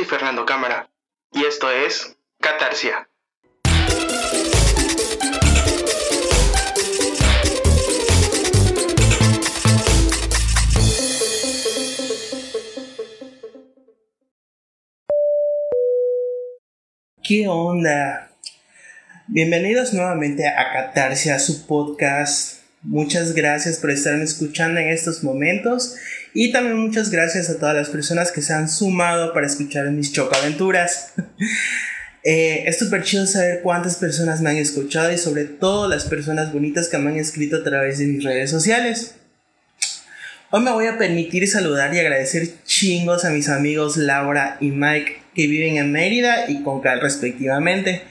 soy Fernando Cámara y esto es Catarsia. ¿Qué onda? Bienvenidos nuevamente a Catarsia, su podcast. Muchas gracias por estarme escuchando en estos momentos y también muchas gracias a todas las personas que se han sumado para escuchar mis chocaventuras. eh, es súper chido saber cuántas personas me han escuchado y sobre todo las personas bonitas que me han escrito a través de mis redes sociales. Hoy me voy a permitir saludar y agradecer chingos a mis amigos Laura y Mike que viven en Mérida y Concal respectivamente.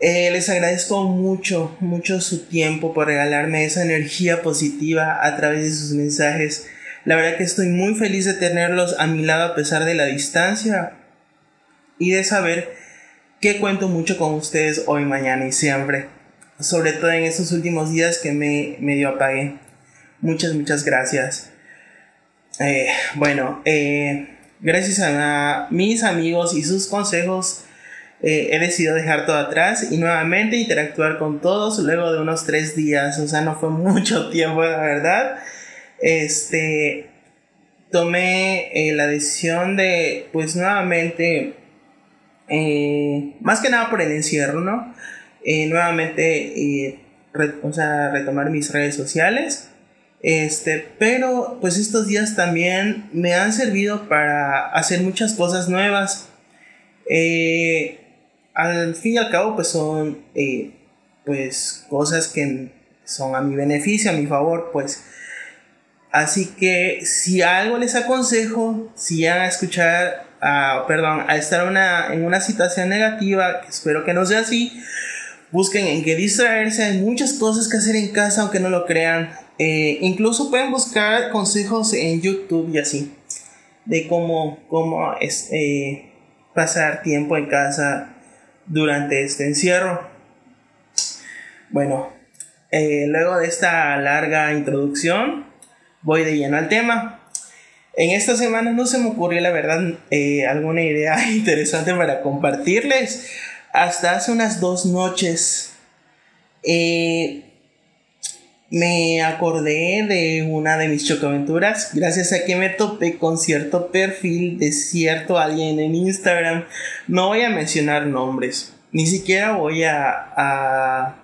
Eh, les agradezco mucho, mucho su tiempo por regalarme esa energía positiva a través de sus mensajes la verdad que estoy muy feliz de tenerlos a mi lado a pesar de la distancia y de saber que cuento mucho con ustedes hoy, mañana y siempre. Sobre todo en estos últimos días que me medio apagué. Muchas, muchas gracias. Eh, bueno, eh, gracias a mis amigos y sus consejos eh, he decidido dejar todo atrás y nuevamente interactuar con todos luego de unos tres días. O sea, no fue mucho tiempo, la verdad este, tomé eh, la decisión de, pues nuevamente, eh, más que nada por el encierro, ¿no? Eh, nuevamente, o sea, retomar mis redes sociales. Este, pero pues estos días también me han servido para hacer muchas cosas nuevas. al fin y al cabo, pues son, pues, cosas que son a mi beneficio, a mi favor, pues Así que si algo les aconsejo, si van a escuchar, perdón, a estar en una situación negativa, espero que no sea así, busquen en qué distraerse, hay muchas cosas que hacer en casa aunque no lo crean. Eh, incluso pueden buscar consejos en YouTube y así, de cómo, cómo es, eh, pasar tiempo en casa durante este encierro. Bueno, eh, luego de esta larga introducción, voy de lleno al tema. En esta semana no se me ocurrió, la verdad, eh, alguna idea interesante para compartirles. Hasta hace unas dos noches eh, me acordé de una de mis chocaventuras gracias a que me topé con cierto perfil de cierto alguien en Instagram. No voy a mencionar nombres, ni siquiera voy a, a,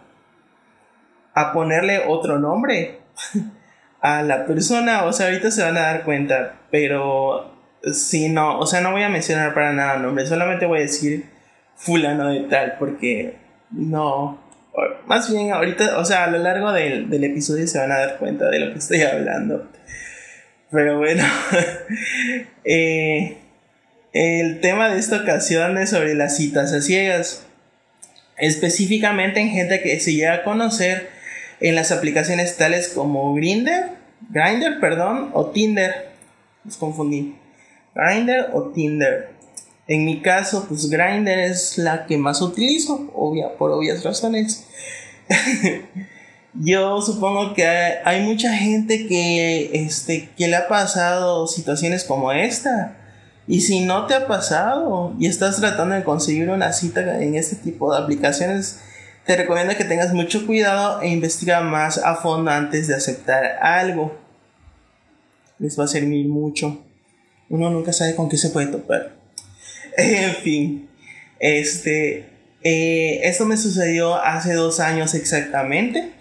a ponerle otro nombre. a la persona, o sea, ahorita se van a dar cuenta, pero si no, o sea, no voy a mencionar para nada nombre, solamente voy a decir fulano de tal, porque no, más bien ahorita, o sea, a lo largo del, del episodio se van a dar cuenta de lo que estoy hablando. Pero bueno, eh, el tema de esta ocasión es sobre las citas a ciegas, específicamente en gente que se llega a conocer en las aplicaciones tales como Grinder, Grinder, perdón, o Tinder. Los confundí. Grinder o Tinder. En mi caso, pues Grinder es la que más utilizo, obvia, por obvias razones. Yo supongo que hay, mucha gente que, este, que le ha pasado situaciones como esta. Y si no te ha pasado y estás tratando de conseguir una cita en este tipo de aplicaciones, te recomiendo que tengas mucho cuidado e investiga más a fondo antes de aceptar algo. Les va a servir mucho. Uno nunca sabe con qué se puede topar. En fin, este, eh, esto me sucedió hace dos años exactamente.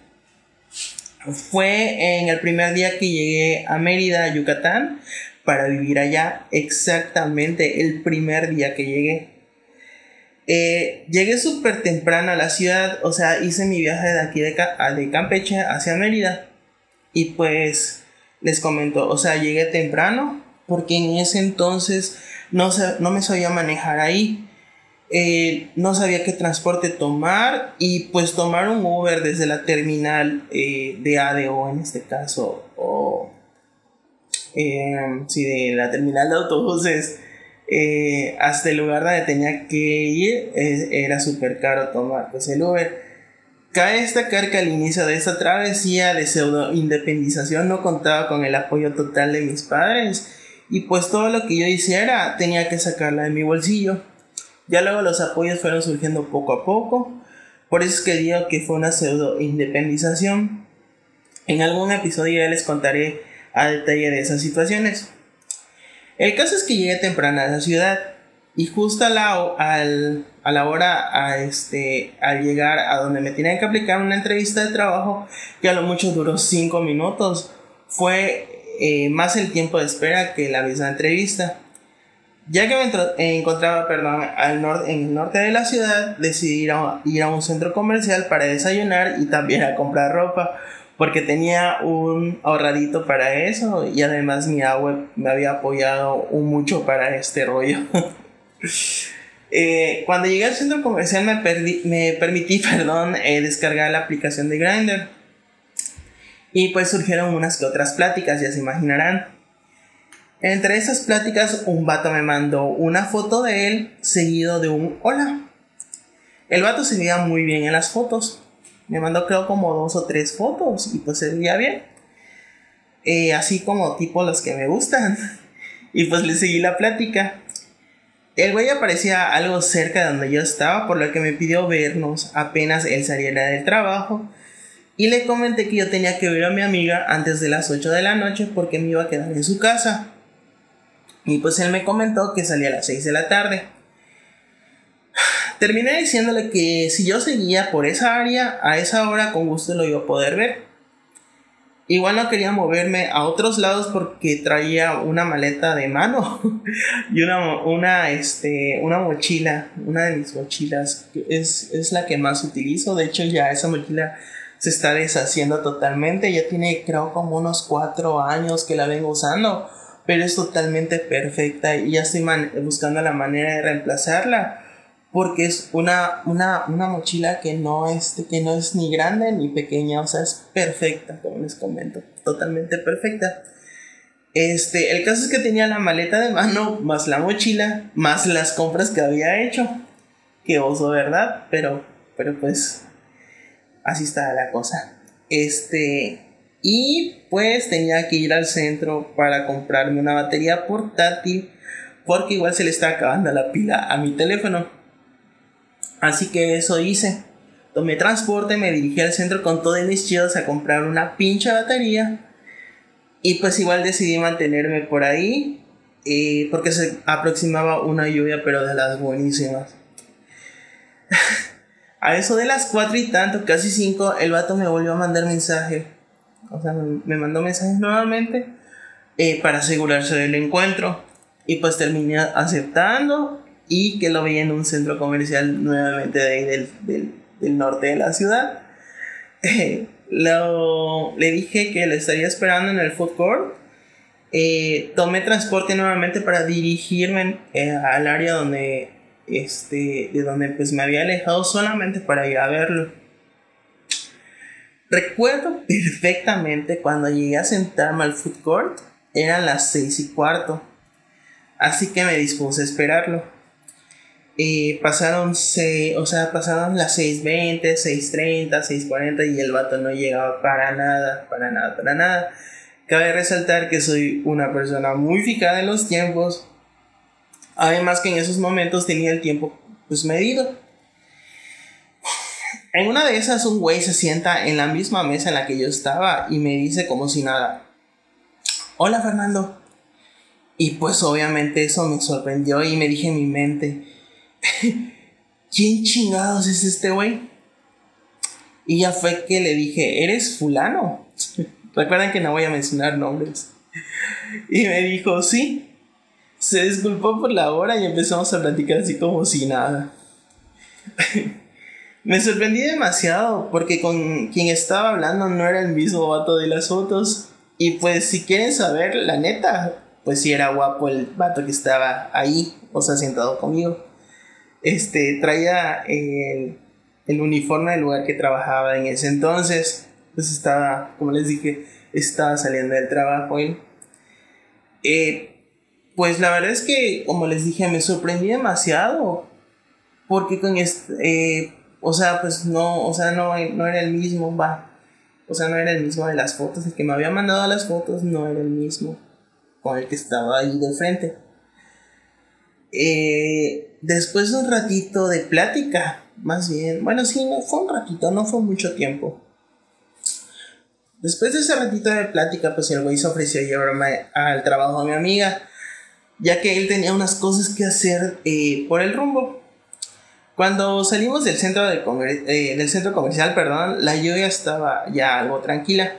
Fue en el primer día que llegué a Mérida, Yucatán, para vivir allá. Exactamente el primer día que llegué. Eh, llegué súper temprano a la ciudad, o sea, hice mi viaje de aquí de, de Campeche hacia Mérida. Y pues les comento, o sea, llegué temprano porque en ese entonces no, no me sabía manejar ahí. Eh, no sabía qué transporte tomar y pues tomar un Uber desde la terminal eh, de ADO en este caso o eh, sí, de la terminal de autobuses eh, hasta el lugar donde tenía que ir era súper caro tomar pues el Uber. Cabe destacar que al inicio de esta travesía de pseudo independización no contaba con el apoyo total de mis padres Y pues todo lo que yo hiciera tenía que sacarla de mi bolsillo. Ya luego los apoyos fueron surgiendo poco a poco. Por eso es que digo que fue una pseudo independización. En algún episodio ya les contaré a detalle de esas situaciones. El caso es que llegué temprano a la ciudad y justo a la, a la hora a este, al llegar a donde me tenían que aplicar una entrevista de trabajo que a lo mucho duró 5 minutos, fue eh, más el tiempo de espera que la misma entrevista. Ya que me encontraba perdón, al en el norte de la ciudad, decidí ir a, ir a un centro comercial para desayunar y también a comprar ropa porque tenía un ahorradito para eso y además mi agua me había apoyado mucho para este rollo. Eh, cuando llegué al centro comercial me, me permití perdón, eh, descargar la aplicación de Grindr y pues surgieron unas que otras pláticas, ya se imaginarán. Entre esas pláticas un vato me mandó una foto de él seguido de un hola. El vato se veía muy bien en las fotos me mandó creo como dos o tres fotos y pues se veía bien. Eh, así como tipo los que me gustan. y pues le seguí la plática. El güey aparecía algo cerca de donde yo estaba, por lo que me pidió vernos apenas él saliera del trabajo. Y le comenté que yo tenía que ver a mi amiga antes de las 8 de la noche porque me iba a quedar en su casa. Y pues él me comentó que salía a las 6 de la tarde. Terminé diciéndole que si yo seguía por esa área, a esa hora con gusto lo iba a poder ver. Igual no quería moverme a otros lados porque traía una maleta de mano y una, una, este, una mochila, una de mis mochilas, es, es la que más utilizo. De hecho, ya esa mochila se está deshaciendo totalmente. Ya tiene, creo, como unos cuatro años que la vengo usando, pero es totalmente perfecta y ya estoy buscando la manera de reemplazarla porque es una, una, mochila que no, es, que no es ni grande ni pequeña, o sea, es perfecta, como les comento, totalmente perfecta. Este, el caso es que tenía la maleta de mano, más la mochila, más las compras que había hecho. Que oso, ¿verdad? Pero, pero pues, así está la cosa. Este, y pues tenía que ir al centro para comprarme una batería portátil, porque igual se le está acabando la pila a mi teléfono. Así que eso hice. Tomé transporte, me dirigí al centro con todos mis chidos a comprar una pincha batería. Y pues igual decidí mantenerme por ahí. Eh, porque se aproximaba una lluvia, pero de las buenísimas. a eso de las cuatro y tanto, casi cinco, el vato me volvió a mandar mensaje. O sea, me, mandó mensajes nuevamente eh, para asegurarse del encuentro. Y pues terminé aceptando y que lo veía en un centro comercial nuevamente de ahí del, del, norte de la ciudad. lo, le dije que lo estaría esperando en el food court. Eh, tomé transporte nuevamente para dirigirme eh, al área donde este de donde pues me había alejado solamente para ir a verlo. Recuerdo perfectamente cuando llegué a sentarme al food court, eran las seis y cuarto, así que me dispuse a esperarlo. Pasaron, se, o sea, pasaron las 6.20, 6.30, 6.40 y el vato no llegaba para nada, para nada, para nada. Cabe resaltar que soy una persona muy fijada en los tiempos. Además que en esos momentos tenía el tiempo pues medido. En una de esas un güey se sienta en la misma mesa en la que yo estaba y me dice como si nada. Hola Fernando. Y pues obviamente eso me sorprendió y me dije en mi mente, ¿quién chingados es este güey? Y ya fue que le dije, ¿eres fulano? Recuerden que no voy a mencionar nombres. Y me dijo, sí. Se disculpó por la hora y empezamos a platicar así como si nada. me sorprendí demasiado porque con quien estaba hablando no era el mismo vato de las fotos. Y pues si quieren saber, la neta, pues sí era guapo el vato que estaba ahí, o sea, sentado conmigo este, traía el, uniforme del lugar que trabajaba en ese entonces. Pues estaba, como les dije, estaba saliendo del trabajo eh, pues la verdad es que, como les dije, me sorprendí demasiado. Porque con este, o sea, pues no, o sea, no, no era el mismo, va. O sea, no era el mismo de las fotos. El que me había mandado las fotos no era el mismo con el que estaba ahí de frente. Eh, después de un ratito de plática, más bien, bueno, sí, fue un ratito, no fue mucho tiempo. Después de ese ratito de plática, pues el güey se ofreció a llevarme al trabajo de mi amiga, ya que él tenía unas cosas que hacer eh, por el rumbo. Cuando salimos del centro, de eh, del centro comercial, perdón, la lluvia estaba ya algo tranquila.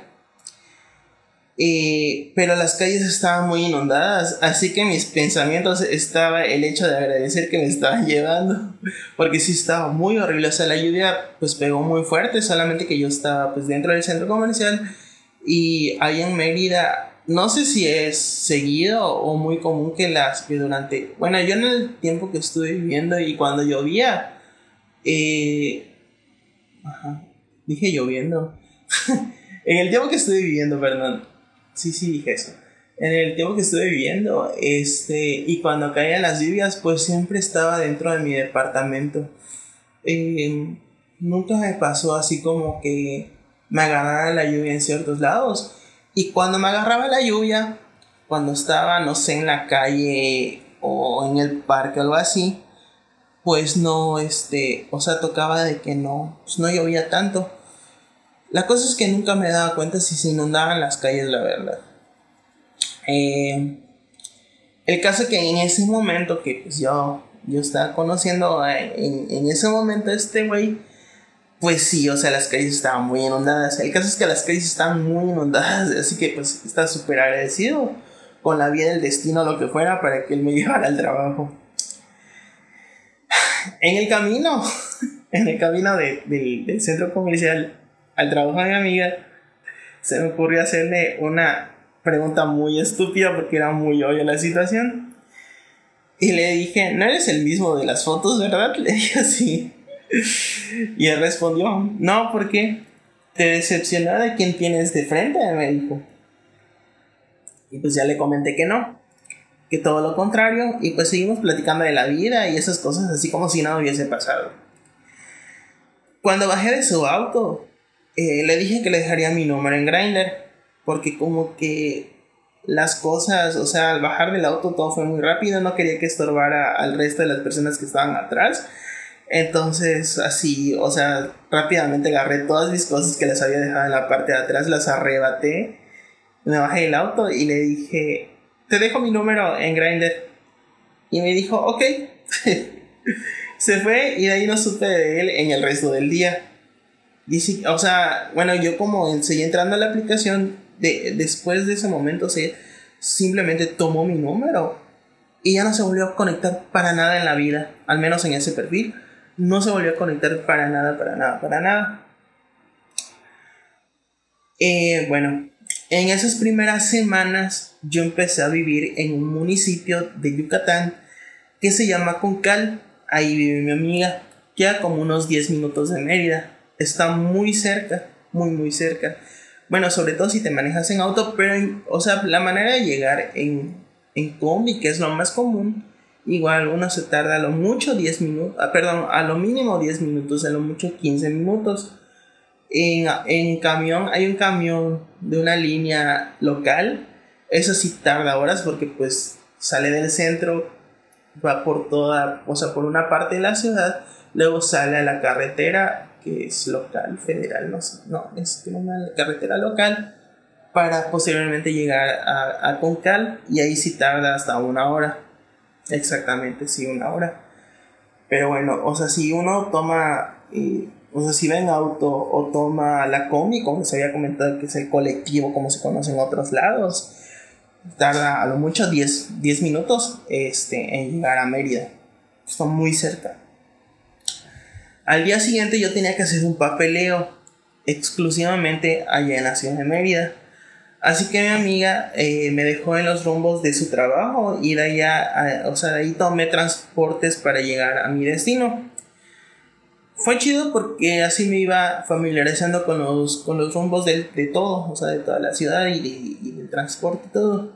Eh, pero las calles estaban muy inundadas, así que mis pensamientos estaba el hecho de agradecer que me estaban llevando, porque sí estaba muy horrible, o sea, la lluvia pues pegó muy fuerte, solamente que yo estaba pues dentro del centro comercial y ahí en Mérida, no sé si es seguido o muy común que las que durante, bueno, yo en el tiempo que estuve viviendo y cuando llovía, eh, dije lloviendo, en el tiempo que estuve viviendo, perdón, sí, sí dije eso. En el tiempo que estuve viviendo, este, y cuando caían las lluvias, pues siempre estaba dentro de mi departamento. Eh, nunca me pasó así como que me agarrara la lluvia en ciertos lados. Y cuando me agarraba la lluvia, cuando estaba, no sé, en la calle o en el parque o algo así, pues no, este, o sea, tocaba de que no, pues no llovía tanto. La cosa es que nunca me daba cuenta si se inundaban las calles, la verdad. Eh, el caso es que en ese momento que pues yo, yo estaba conociendo en, en ese momento este güey, pues sí, o sea, las calles estaban muy inundadas. El caso es que las calles estaban muy inundadas, así que pues estaba súper agradecido con la vida del destino, lo que fuera, para que él me llevara al trabajo. En el camino, en el camino del centro comercial, al trabajo de mi amiga, se me ocurrió hacerle una pregunta muy estúpida porque era muy obvia la situación. Y le dije, no eres el mismo de las fotos, ¿verdad? Le dije así. Y él respondió, no, ¿por qué? Te decepcionó de quién tienes de frente, me dijo. Y pues ya le comenté que no, que todo lo contrario, y pues seguimos platicando de la vida y esas cosas así como si nada hubiese pasado. Cuando bajé de su auto, eh, le dije que le dejaría mi número en Grindr, porque como que las cosas, o sea, al bajar del auto todo fue muy rápido, no quería que estorbara al resto de las personas que estaban atrás. Entonces, así, o sea, rápidamente agarré todas mis cosas que les había dejado en la parte de atrás, las arrebaté, me bajé del auto y le dije, te dejo mi número en Grindr. Y me dijo, ok. Se fue y de ahí no supe de él en el resto del día o sea, bueno, yo como seguí entrando a la aplicación, de, después de ese momento se simplemente tomó mi número y ya no se volvió a conectar para nada en la vida, al menos en ese perfil. No se volvió a conectar para nada, para nada, para nada. Eh, bueno, en esas primeras semanas yo empecé a vivir en un municipio de Yucatán que se llama Concal. Ahí vive mi amiga, queda como unos 10 minutos de Mérida está muy cerca, muy, muy cerca. Bueno, sobre todo si te manejas en auto, pero, o sea, la manera de llegar en, en combi, que es lo más común, igual uno se tarda a lo mucho 10 minutos, ah, perdón, a lo mínimo 10 minutos, a lo mucho 15 minutos. En, en camión, hay un camión de una línea local, eso sí tarda horas porque pues sale del centro, va por toda, o sea, por una parte de la ciudad, luego sale a la carretera que es local, federal, no sé, no, es una carretera local para posiblemente llegar a, a, Concal y ahí sí tarda hasta una hora, exactamente, sí, una hora. Pero bueno, o sea, si uno toma, eh, o sea, si va en auto o toma la combi, como se había comentado que es el colectivo, como se conoce en otros lados, tarda a lo mucho 10, 10 minutos este, en llegar a Mérida. Está muy cerca. Al día siguiente yo tenía que hacer un papeleo exclusivamente allá en la ciudad de Mérida. Así que mi amiga eh, me dejó en los rumbos de su trabajo y de allá, o sea, de ahí tomé transportes para llegar a mi destino. Fue chido porque así me iba familiarizando con los, con los rumbos de, de todo, o sea, de toda la ciudad y, y del transporte y todo.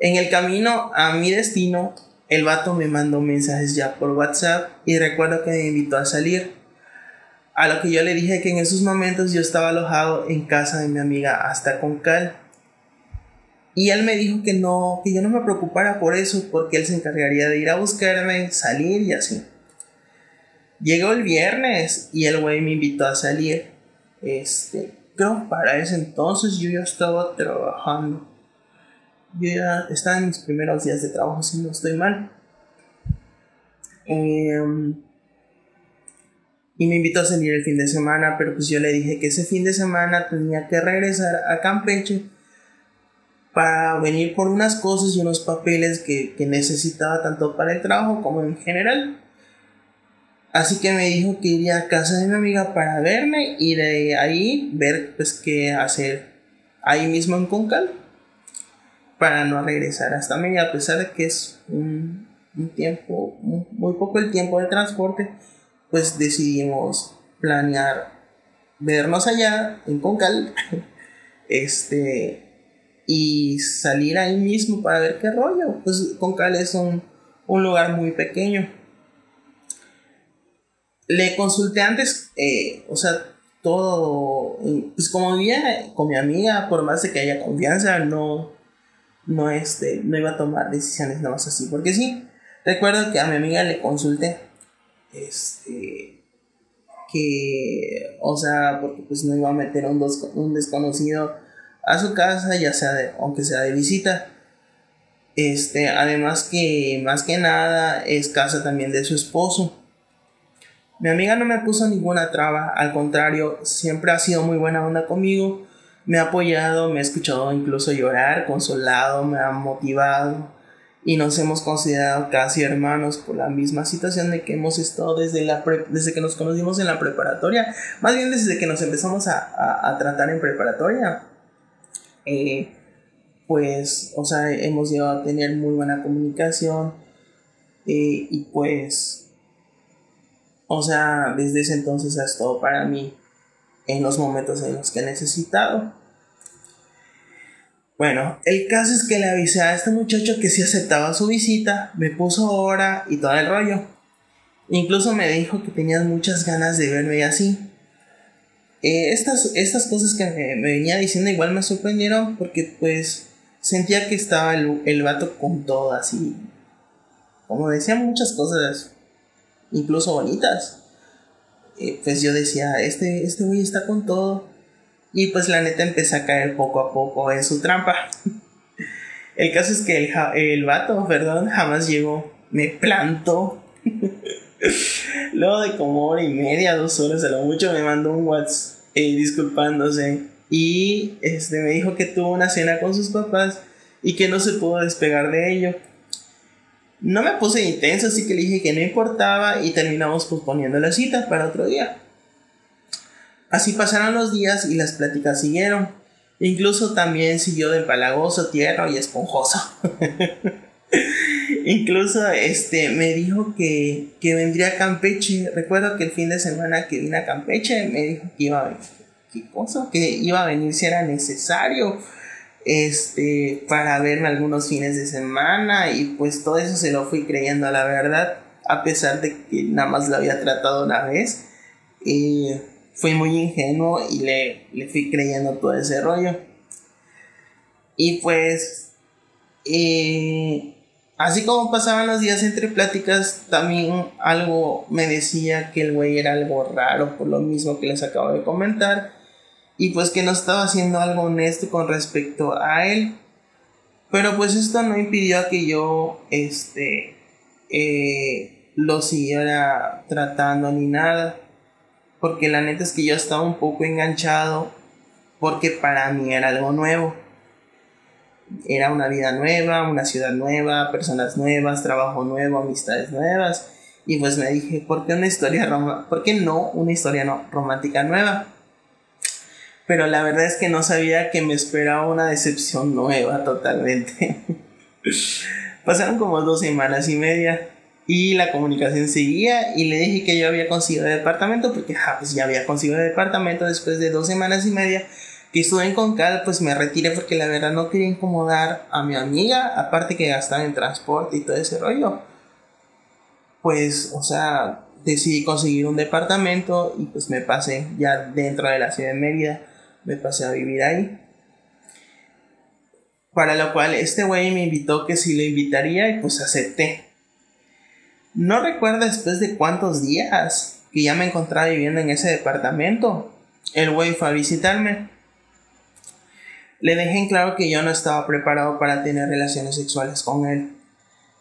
En el camino a mi destino el vato me mandó mensajes ya por WhatsApp y recuerdo que me invitó a salir. A lo que yo le dije que en esos momentos yo estaba alojado en casa de mi amiga hasta con cal. Y él me dijo que no, que yo no me preocupara por eso, porque él se encargaría de ir a buscarme, salir y así. Llegó el viernes y el güey me invitó a salir. Este, creo para ese entonces yo ya estaba trabajando. Yo ya estaba en mis primeros días de trabajo, si no estoy mal. Em, y me invitó a salir el fin de semana, pero pues yo le dije que ese fin de semana tenía que regresar a Campeche para venir por unas cosas y unos papeles que, que necesitaba tanto para el trabajo como en general. Así que me dijo que iría a casa de mi amiga para verme y de ahí ver pues qué hacer ahí mismo en Concal para no regresar hasta mí a pesar de que es un, tiempo muy, poco el tiempo de transporte pues decidimos planear vernos allá en Concal este y salir ahí mismo para ver qué rollo. Pues Concal es un, un lugar muy pequeño. Le consulté antes, eh, o sea, todo, pues como vivía con mi amiga, por más de que haya confianza, no, no, este, no iba a tomar decisiones nada más así, porque sí, recuerdo que a mi amiga le consulté, este, que, o sea, porque pues no iba a meter un, un desconocido a su casa, ya sea de, aunque sea de visita, este, además que más que nada es casa también de su esposo, mi amiga no me puso ninguna traba, al contrario, siempre ha sido muy buena onda conmigo, me ha apoyado, me ha escuchado incluso llorar, consolado, me ha motivado y nos hemos considerado casi hermanos por la misma situación de que hemos estado desde, la desde que nos conocimos en la preparatoria, más bien desde que nos empezamos a, tratar en preparatoria. Eh, pues, o sea, hemos llegado a tener muy buena comunicación eh, y pues o sea, desde ese entonces ha estado para mí en los momentos en los que he necesitado. Bueno, el caso es que le avisé a este muchacho que si aceptaba su visita, me puso hora y todo el rollo. Incluso me dijo que tenía muchas ganas de verme y así. Eh, estas, estas cosas que me, venía diciendo igual me sorprendieron porque pues sentía que estaba el, el vato con todo así. Como decía muchas cosas incluso bonitas. Pues yo decía, este, este güey está con todo. Y pues la neta empecé a caer poco a poco en su trampa. el caso es que el, el vato, perdón, jamás llegó. Me plantó. Luego de como hora y media, dos horas a lo mucho, me mandó un WhatsApp eh, disculpándose. Y este, me dijo que tuvo una cena con sus papás y que no se pudo despegar de ello. No me puse intenso, así que le dije que no importaba y terminamos posponiendo la cita para otro día. Así pasaron los días y las pláticas siguieron. Incluso también siguió de palagoso, tierno y esponjoso. Incluso este me dijo que, que, vendría a Campeche. Recuerdo que el fin de semana que vine a Campeche me dijo que iba a, ¿qué cosa? que iba a venir si era necesario este, para verme algunos fines de semana y pues todo eso se lo fui creyendo la verdad, a pesar de que nada más lo había tratado una vez. Y fui muy ingenuo y le, le fui creyendo todo ese rollo. Y pues, eh, así como pasaban los días entre pláticas, también algo me decía que el güey era algo raro, por lo mismo que les acabo de comentar y pues que no estaba haciendo algo honesto con respecto a él. Pero pues esto no impidió que yo este eh, lo siguiera tratando ni nada. Porque la neta es que yo estaba un poco enganchado porque para mí era algo nuevo. Era una vida nueva, una ciudad nueva, personas nuevas, trabajo nuevo, amistades nuevas. Y pues me dije, ¿por qué una historia ¿Por qué no una historia no romántica nueva? Pero la verdad es que no sabía que me esperaba una decepción nueva totalmente. Pasaron como dos semanas y media y la comunicación seguía y le dije que yo había conseguido el departamento porque pues ya había conseguido el departamento después de dos semanas y media que estuve en Concal pues me retiré porque la verdad no quería incomodar a mi amiga aparte que gastaba en transporte y todo ese rollo pues o sea decidí conseguir un departamento y pues me pasé ya dentro de la ciudad de Mérida me pasé a vivir ahí. Para lo cual este güey me invitó que si lo invitaría y pues acepté. No recuerdo después de cuántos días que ya me encontraba viviendo en ese departamento. El güey fue a visitarme. Le dejé en claro que yo no estaba preparado para tener relaciones sexuales con él,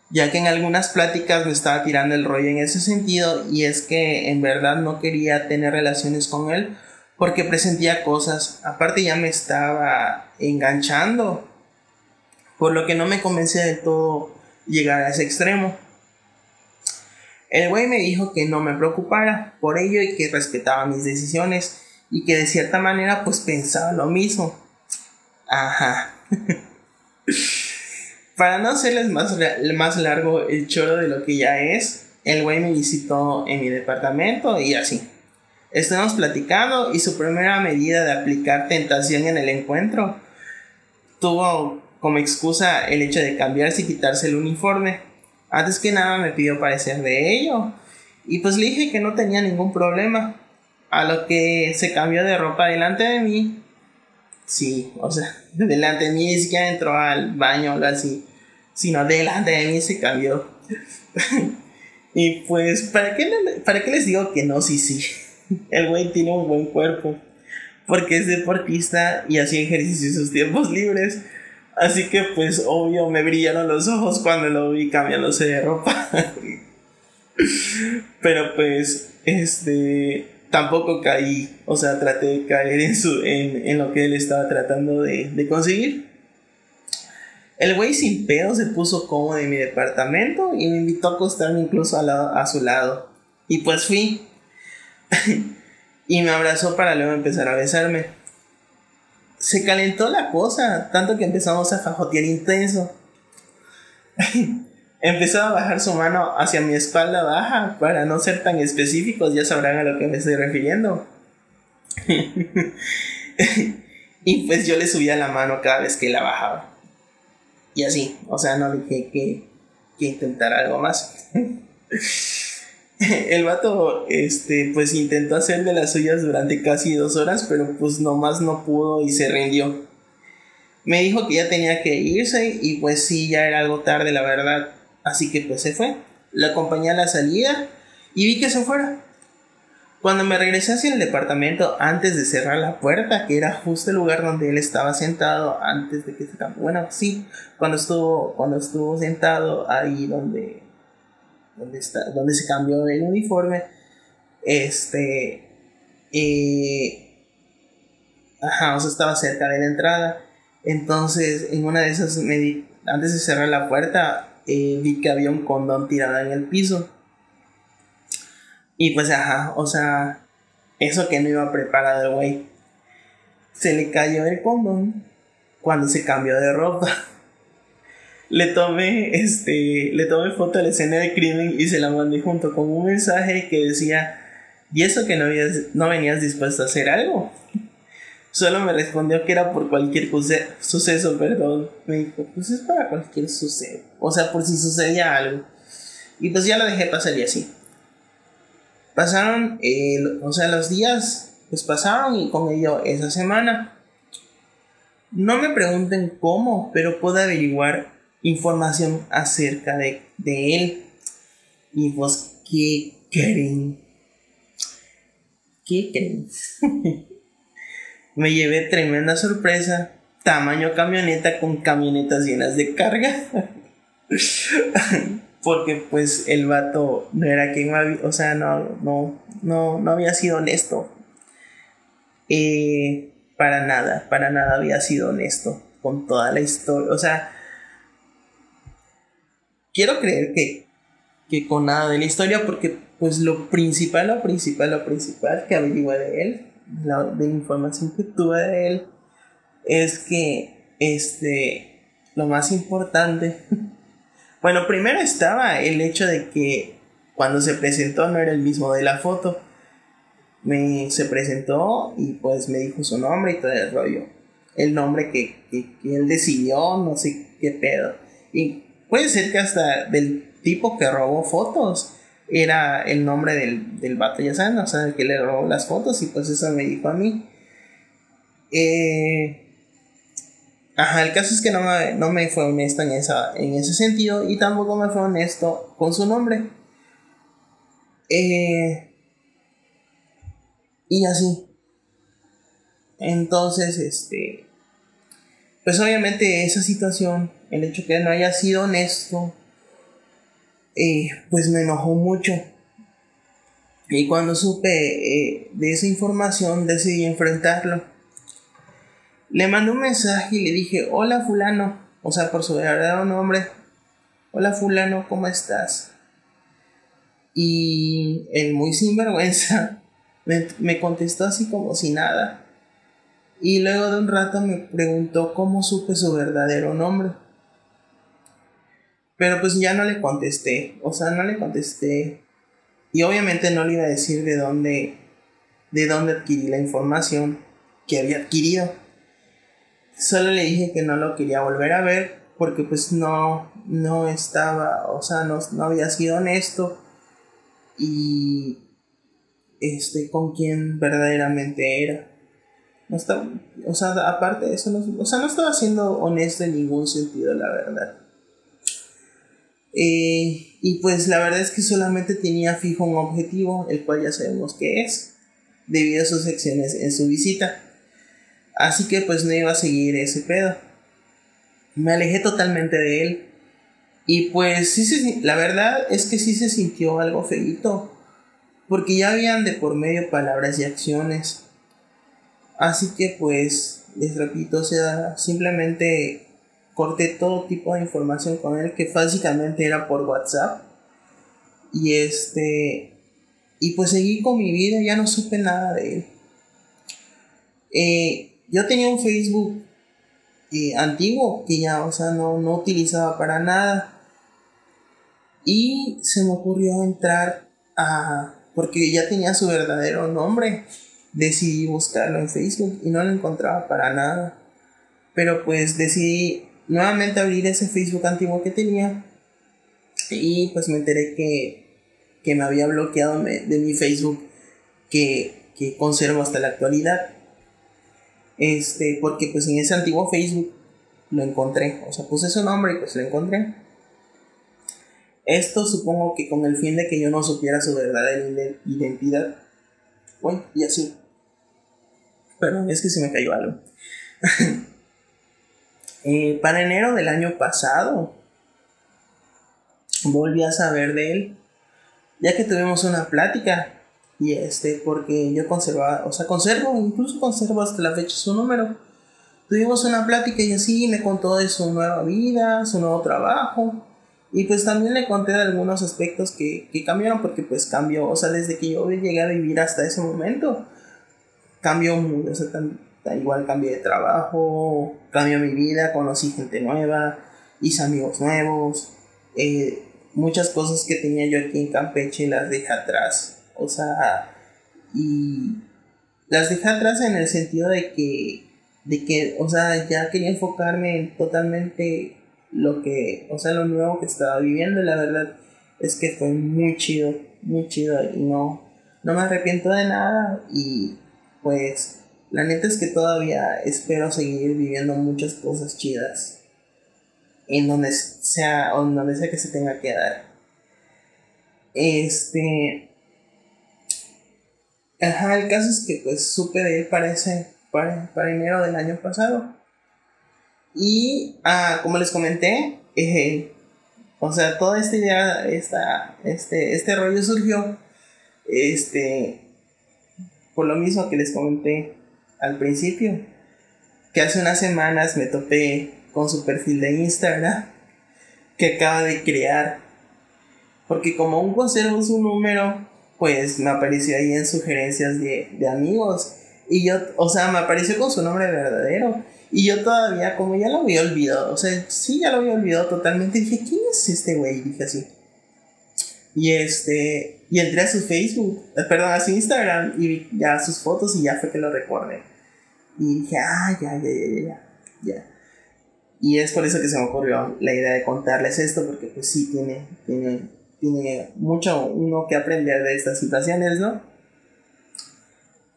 ya que en algunas pláticas me estaba tirando el rollo en ese sentido y es que en verdad no quería tener relaciones con él porque presentía cosas, aparte ya me estaba enganchando, por lo que no me convencía de todo llegar a ese extremo. El güey me dijo que no me preocupara por ello y que respetaba mis decisiones y que de cierta manera pues pensaba lo mismo. Ajá. Para no hacerles más, más largo el choro de lo que ya es, el güey me visitó en mi departamento y así. Estuvimos platicando y su primera medida de aplicar tentación en el encuentro tuvo como excusa el hecho de cambiarse y quitarse el uniforme. Antes que nada me pidió parecer de ello y pues le dije que no tenía ningún problema. A lo que se cambió de ropa delante de mí. Sí, o sea, delante de mí ni siquiera entró al baño o algo así, sino delante de mí se cambió. y pues, ¿para qué, ¿para qué les digo que no? Sí, sí. El güey tiene un buen cuerpo. Porque es deportista y hacía ejercicio en sus tiempos libres. Así que pues obvio me brillaron los ojos cuando lo vi cambiándose de ropa. Pero pues, este, tampoco caí, o sea, traté de caer en, su, en, lo que él estaba tratando de, de conseguir. El güey sin pedo se puso cómodo en mi departamento y me invitó a acostarme incluso a, a su lado. Y pues fui. y me abrazó para luego empezar a besarme. Se calentó la cosa, tanto que empezamos a fajotear intenso. Empezó a bajar su mano hacia mi espalda baja, para no ser tan específicos, ya sabrán a lo que me estoy refiriendo. y pues yo le subía la mano cada vez que la bajaba. Y así, o sea, no dije que, que intentar algo más. el vato, este, pues intentó hacer de las suyas durante casi dos horas, pero pues nomás no pudo y se rindió. Me dijo que ya tenía que irse y pues sí, ya era algo tarde, la verdad. Así que pues se fue. Le acompañé a la salida y vi que se fuera. Cuando me regresé hacia el departamento antes de cerrar la puerta, que era justo el lugar donde él estaba sentado antes de que se cambió. Bueno, sí, cuando estuvo, cuando estuvo sentado ahí donde donde, está, se cambió el uniforme, este, eh, ajá, o sea, estaba cerca de la entrada. Entonces, en una de esas, antes de cerrar la puerta, eh, vi que había un condón tirado en el piso. Y pues, ajá, o sea, eso que no iba preparado el güey. Se le cayó el condón cuando se cambió de ropa. le tomé, este, le tomé foto a la escena de crimen y se la mandé junto con un mensaje que decía, ¿y eso que no, no venías dispuesto a hacer algo? Solo me respondió que era por cualquier suceso, perdón. Me dijo, pues es para cualquier suceso. O sea, por si sucedía algo. Y pues ya lo dejé pasar y así. Pasaron, o sea, los días, pues pasaron y con ello esa semana. No me pregunten cómo, pero puedo averiguar información acerca de, él. Y pues, ¿qué creen? ¿Qué creen? Me llevé tremenda sorpresa. Tamaño camioneta con camionetas llenas de carga. Porque pues el vato no era quien había, o sea, no, no, no, no había sido honesto. Eh, para nada, para nada había sido honesto con toda la historia. O sea, quiero creer que, que con nada de la historia, porque pues lo principal, lo principal, lo principal que averigué de él, la, de la información que tuve de él, es que este, lo más importante, bueno, primero estaba el hecho de que cuando se presentó no era el mismo de la foto. Me se presentó y pues me dijo su nombre y todo el rollo. El nombre que, que, que él decidió, no sé qué pedo. Y Puede ser que hasta del tipo que robó fotos era el nombre del, del vato, ya saben, o sea, el que le robó las fotos y pues eso me dijo a mí. Eh, Ajá, el caso es que no me, no me fue honesto en, esa, en ese sentido y tampoco me fue honesto con su nombre. Eh, y así. Entonces, este. Pues obviamente esa situación, el hecho que no haya sido honesto, eh, pues me enojó mucho. Y cuando supe eh, de esa información decidí enfrentarlo. Le mandé un mensaje y le dije, hola fulano, o sea, por su verdadero nombre, hola fulano, ¿cómo estás? Y él muy sinvergüenza me, me contestó así como si nada. Y luego de un rato me preguntó cómo supe su verdadero nombre. Pero pues ya no le contesté, o sea, no le contesté. Y obviamente no le iba a decir de dónde de dónde adquirí la información que había adquirido. Solo le dije que no lo quería volver a ver porque pues no no estaba, o sea, no, no había sido honesto y este con quién verdaderamente era. No estaba, o sea, aparte de eso, no, o sea, no estaba siendo honesto en ningún sentido, la verdad. Eh, y pues la verdad es que solamente tenía fijo un objetivo, el cual ya sabemos que es, debido a sus acciones en su visita. Así que pues no iba a seguir ese pedo. Me alejé totalmente de él. Y pues sí, sí, la verdad es que sí se sintió algo feito. Porque ya habían de por medio palabras y acciones. Así que pues, les repito, o sea, simplemente corté todo tipo de información con él que básicamente era por WhatsApp. Y este. Y pues seguí con mi vida, ya no supe nada de él. Eh, yo tenía un Facebook eh, antiguo que ya, o sea, no, no utilizaba para nada. Y se me ocurrió entrar a. Porque ya tenía su verdadero nombre. Decidí buscarlo en Facebook y no lo encontraba para nada. Pero pues decidí nuevamente abrir ese Facebook antiguo que tenía. Y pues me enteré que, que me había bloqueado de mi Facebook que, que conservo hasta la actualidad. Este, porque pues en ese antiguo Facebook lo encontré. O sea, puse su nombre y pues lo encontré. Esto supongo que con el fin de que yo no supiera su verdadera identidad. Bueno, y así. Pero es que se me cayó algo. eh, para enero del año pasado, volví a saber de él. Ya que tuvimos una plática. Y este, porque yo conservaba, o sea, conservo, incluso conservo hasta la fecha su número. Tuvimos una plática y así me contó de su nueva vida, su nuevo trabajo y pues también le conté de algunos aspectos que, que cambiaron porque pues cambió, o sea, desde que yo llegué a vivir hasta ese momento, cambió mucho, o sea, igual cambié de trabajo, cambió mi vida, conocí gente nueva, hice amigos nuevos, eh, muchas cosas que tenía yo aquí en Campeche las dejé atrás, o sea, y las dejé atrás en el sentido de que, de que, o sea, ya quería enfocarme en totalmente lo que, o sea, lo nuevo que estaba viviendo. La verdad es que fue muy chido, muy chido y no, no me arrepiento de nada. Y pues la neta es que todavía espero seguir viviendo muchas cosas chidas en donde sea, en donde sea que se tenga que dar. Este, ajá, el caso es que pues supe de él para, para enero del año pasado y ah, como les comenté, eh, o sea, toda esta idea, esta, este, este rollo surgió este, por lo mismo que les comenté al principio, que hace unas semanas me topé con su perfil de Instagram que acaba de crear. Porque como aún conservo su número, pues me apareció ahí en sugerencias de, de amigos. Y yo, o sea, me apareció con su nombre verdadero. Y yo todavía, como ya lo había olvidado, o sea, sí, ya lo había olvidado totalmente. Dije, ¿quién es este güey? Dije así. Y este, y entré a su Facebook, eh, perdón, a su Instagram y vi ya sus fotos y ya fue que lo recordé. Y dije, ah, ya, ya, ya, ya, ya. Y es por eso que se me ocurrió la idea de contarles esto, porque pues sí tiene, tiene, tiene mucho uno que aprender de estas situaciones, ¿no?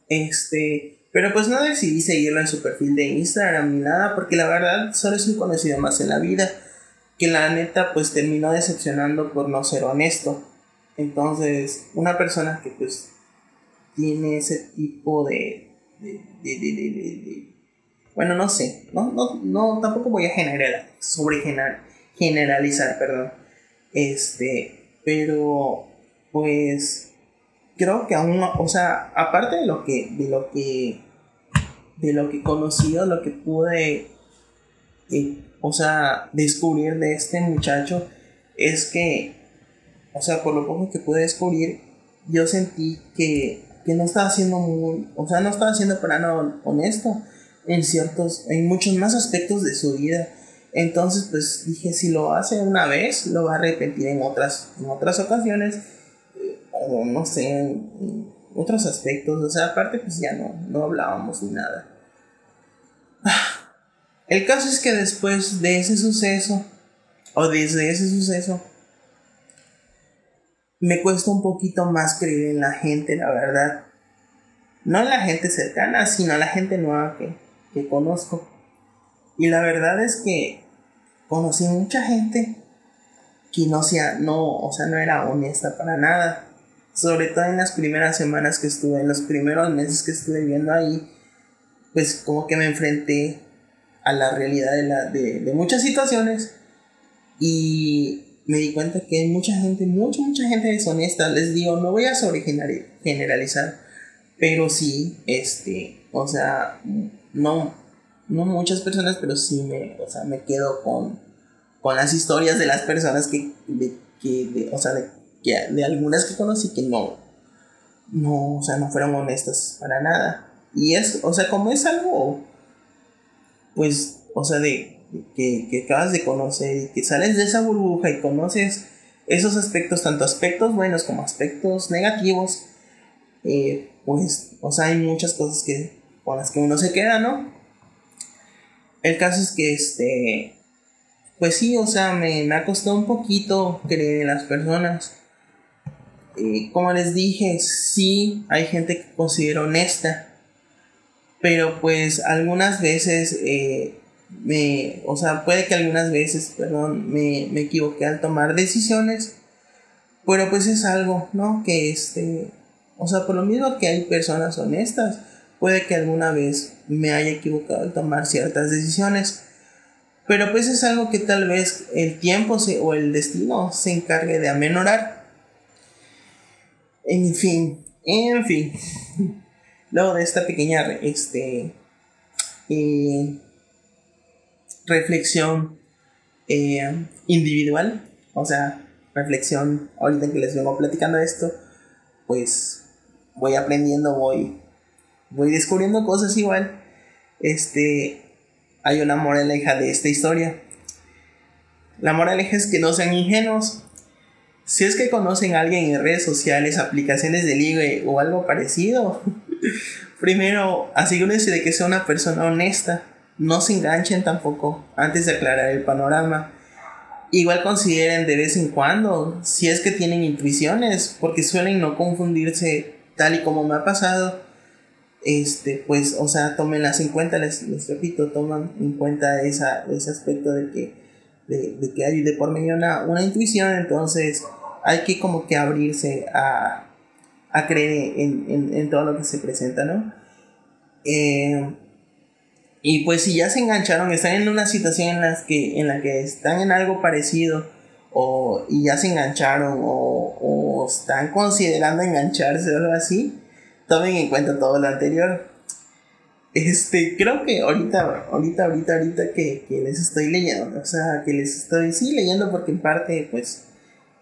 Este, Pero pues no decidí seguirlo en su perfil de Instagram ni nada, porque la verdad solo es un conocido más en la vida, que la neta pues terminó decepcionando por no ser honesto. Entonces, una persona que pues tiene ese tipo de... de, de, bueno, no sé, no, no, no, tampoco voy a generar, sobre generalizar, perdón. Este, pero pues creo que aún, o sea, aparte de lo que, de lo que, de lo que conocido, lo que pude, eh, o sea, descubrir de este muchacho es que, o sea, por lo poco que pude descubrir, yo sentí que, que no estaba siendo muy, o sea, no estaba siendo para nada honesto en ciertos, en muchos más aspectos de su vida. Entonces, pues dije, si lo hace una vez, lo va a repetir en otras, en otras ocasiones, o no sé, en otros aspectos. O sea, aparte, pues ya no, no hablábamos ni nada. El caso es que después de ese suceso, o desde ese suceso, me cuesta un poquito más creer en la gente, la verdad. No la gente cercana, sino la gente nueva que, que conozco. Y la verdad es que conocí mucha gente que no, sea, no, o sea, no era honesta para nada. Sobre todo en las primeras semanas que estuve, en los primeros meses que estuve viviendo ahí, pues como que me enfrenté a la realidad de, la, de, de muchas situaciones y me di cuenta que mucha gente, mucha, mucha gente deshonesta. Les digo, no voy a sobre generalizar, pero sí, este, o sea, no, no muchas personas, pero sí me, o sea, me quedo con, con las historias de las personas que, de, que, o sea, de, de algunas que conocí que no, no, o sea, no fueron honestas para nada. Y es, o sea, como es algo, pues, o sea, de que, que acabas de conocer y que sales de esa burbuja y conoces esos aspectos, tanto aspectos buenos como aspectos negativos, eh, pues, o sea, hay muchas cosas que, con las que uno se queda, ¿no? El caso es que, este, pues sí, o sea, me, me ha costado un poquito creer en las personas. Y como les dije, sí hay gente que considero honesta, pero pues algunas veces, eh, me, o sea, puede que algunas veces, perdón, me, me equivoqué al tomar decisiones, pero pues es algo, ¿no? Que este, o sea, por lo mismo que hay personas honestas, puede que alguna vez me haya equivocado al tomar ciertas decisiones. Pero pues es algo que tal vez el tiempo se, o el destino se encargue de amenorar. En fin, en fin. Luego de esta pequeña este, eh, reflexión eh, individual, o sea, reflexión ahorita que les vengo platicando esto, pues voy aprendiendo, voy voy descubriendo cosas igual. Este, hay una moraleja de esta historia. La moraleja es que no sean ingenuos. Si es que conocen a alguien en redes sociales, aplicaciones de ligue o algo parecido, primero asegúrense de que sea una persona honesta. No se enganchen tampoco antes de aclarar el panorama. Igual consideren de vez en cuando si es que tienen intuiciones, porque suelen no confundirse tal y como me ha pasado este, pues, o sea, tómenlas en cuenta, les, les repito, toman en cuenta esa, ese aspecto de que, de, de que hay de por medio una, una intuición, entonces hay que como que abrirse a, a creer en, en, en, todo lo que se presenta, ¿no? Eh, y pues si ya se engancharon, están en una situación en, las que, en la que están en algo parecido, o y ya se engancharon, o, o están considerando engancharse o algo así, tomen en cuenta todo lo anterior. Este, creo que ahorita, ahorita, ahorita, ahorita que, les estoy leyendo, o sea, que les estoy, sí, leyendo porque en parte, pues,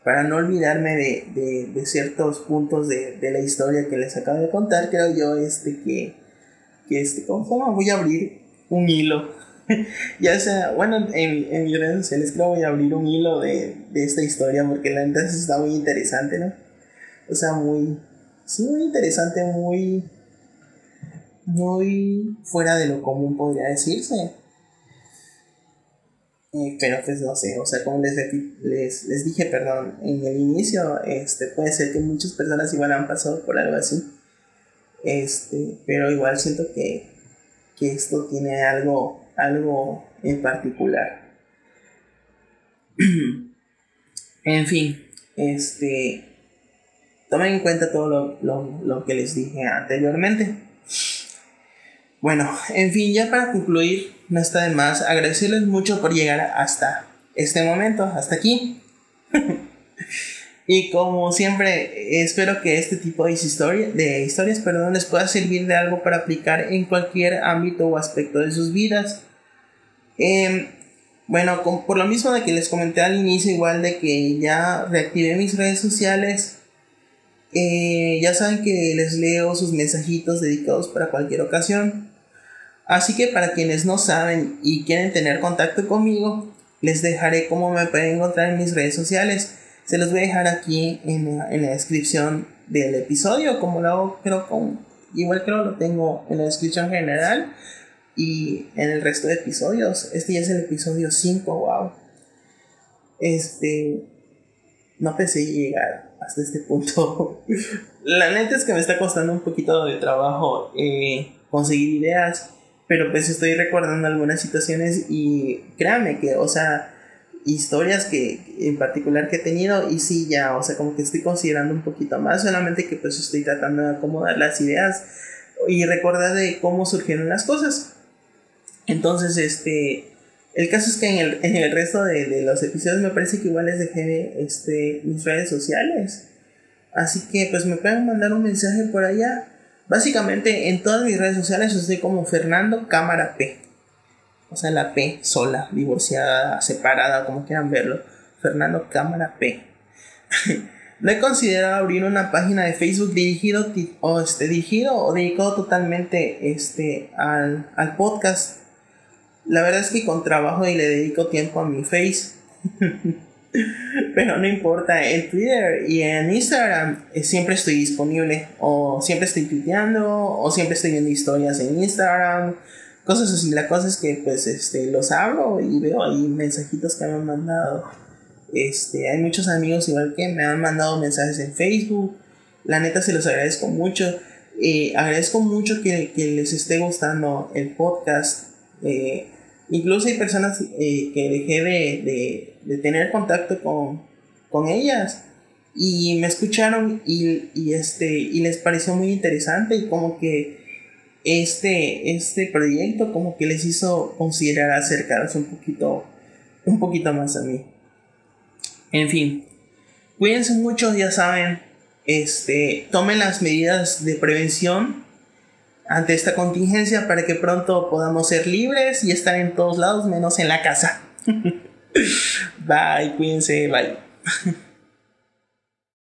para no olvidarme de, de, ciertos puntos de, de, la historia que les acabo de contar, creo yo, este, que, que este, ¿cómo se llama? Voy a abrir un hilo. ya sea, bueno, en, en mis redes sociales creo voy a abrir un hilo de, de esta historia porque la verdad está muy interesante, ¿no? O sea, muy, sí, muy interesante, muy, muy fuera de lo común podría decirse. Eh, pero pues no sé, o sea, como les, les, les, dije, perdón, en el inicio, este, puede ser que muchas personas igual han pasado por algo así. Este, pero igual siento que, que esto tiene algo, algo en particular. en fin, este, tomen en cuenta todo lo, lo, lo que les dije anteriormente. Bueno, en fin, ya para concluir, no está de más agradecerles mucho por llegar hasta este momento, hasta aquí. y como siempre, espero que este tipo de, de historias perdón, les pueda servir de algo para aplicar en cualquier ámbito o aspecto de sus vidas. Em, bueno, por lo mismo de que les comenté al inicio, igual de que ya reactivé mis redes sociales, eh, ya saben que les leo sus mensajitos dedicados para cualquier ocasión. Así que para quienes no saben y quieren tener contacto conmigo, les dejaré cómo me pueden encontrar en mis redes sociales. Se los voy a dejar aquí en, la descripción del episodio, como lo hago, creo con, igual creo lo tengo en la descripción general y en el resto de episodios. Este ya es el episodio 5, wow. Este, no pensé llegar hasta este punto. la neta es que me está costando un poquito de trabajo eh, conseguir ideas pero pues estoy recordando algunas situaciones y créanme que, o sea, historias que en particular que he tenido y sí ya, o sea, como que estoy considerando un poquito más, solamente que pues estoy tratando de acomodar las ideas y recordar de cómo surgieron las cosas. Entonces, este, el caso es que en el, en el resto de, de, los episodios me parece que igual les dejé este, mis redes sociales. Así que pues me pueden mandar un mensaje por allá Básicamente en todas mis redes sociales estoy como Fernando Cámara P. O sea, la P sola, divorciada, separada, como quieran verlo. Fernando Cámara P. no he considerado abrir una página de Facebook dirigido o este dirigido o dedicado totalmente este al, al podcast. La verdad es que con trabajo y le dedico tiempo a mi face. Pero no importa, en Twitter y en Instagram eh, siempre estoy disponible. O siempre estoy tuiteando, o siempre estoy viendo historias en Instagram. Cosas así. La cosa es que pues este los abro y veo ahí mensajitos que me han mandado. Este, hay muchos amigos igual que me han mandado mensajes en Facebook. La neta se los agradezco mucho. Eh, agradezco mucho que, que, les esté gustando el podcast. Eh, Incluso hay personas eh, que dejé de, de, tener contacto con, con, ellas y me escucharon y, y, este, y les pareció muy interesante y como que este, este proyecto como que les hizo considerar acercarse un poquito, un poquito más a mí. En fin, cuídense mucho, ya saben, este, tomen las medidas de prevención ante esta contingencia para que pronto podamos ser libres y estar en todos lados menos en la casa. bye, cuídense, bye.